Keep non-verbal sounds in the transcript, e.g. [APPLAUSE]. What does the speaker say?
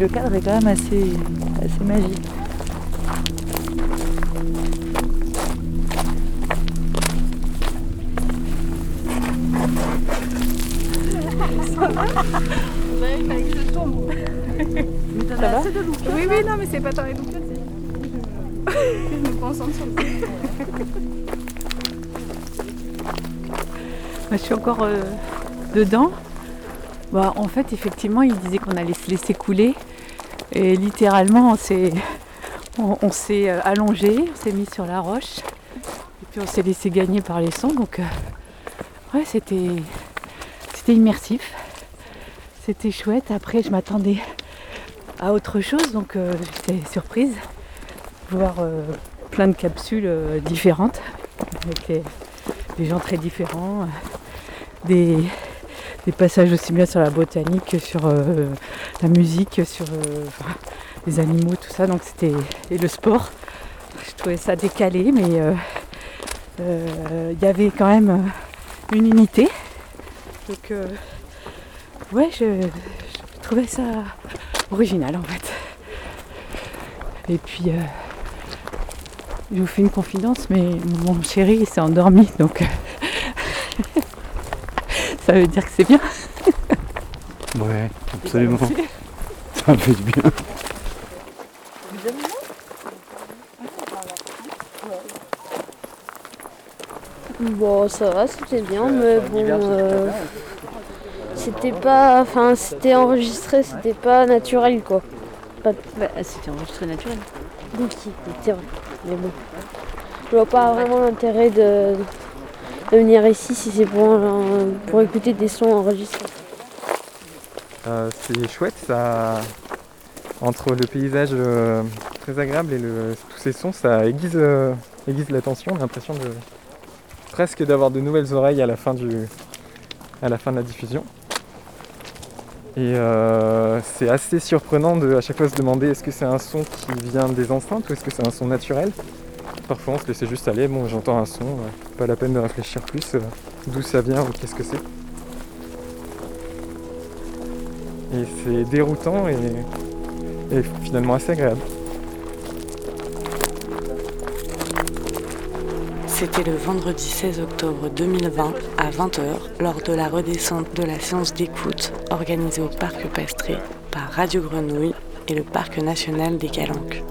le cadre est quand même assez, assez magique. Ça va Oui, oui, non, mais c'est pas taré donc Je me concentre sur le Moi, je suis encore euh, dedans. Bah, en fait, effectivement, il disait qu'on allait se laisser couler. Et littéralement, on s'est, [LAUGHS] on, s'est euh, allongé, on s'est mis sur la roche. Et puis on s'est laissé gagner par les sons. Donc, euh, ouais, c'était, c'était immersif. C'était chouette. Après, je m'attendais à autre chose. Donc, euh, j'étais surprise. Voir euh, plein de capsules différentes. Avec des, gens très différents. des, des passages aussi bien sur la botanique que sur euh, la musique, sur euh, les animaux, tout ça. Donc c'était et le sport. Je trouvais ça décalé, mais euh, il y avait quand même une unité. Donc ouais, je, je trouvais ça original en fait. Et puis je vous fais une confidence, mais mon chéri s'est endormi, donc ça veut dire que c'est bien. Ouais, absolument. Ça fait du bien. Bon, ça va, c'était bien, mais bon, euh, c'était pas, enfin, c'était enregistré, c'était pas naturel, quoi. Pas Bah, c'était enregistré naturel. oui, c'est vrai, mais bon. Je vois pas vraiment l'intérêt de, de venir ici si c'est pour, euh, pour écouter des sons enregistrés. Euh, c'est chouette, ça. Entre le paysage euh, très agréable et tous ces sons, ça aiguise, aiguise l'attention. L'impression de presque d'avoir de nouvelles oreilles à la fin, du, à la fin de la diffusion. Et c'est assez surprenant de à chaque fois se demander est-ce que c'est un son qui vient des enceintes ou est-ce que c'est un son naturel? Parfois on se laissait juste aller, bon j'entends un son, pas la peine de réfléchir plus euh, d'où ça vient ou qu'est-ce que c'est. Et c'est déroutant et, et finalement assez agréable. C'était le vendredi 16 octobre 2020 à 20h lors de la redescente de la séance d'écoute organisée au Parc Pastré par Radio Grenouille et le Parc national des Calanques.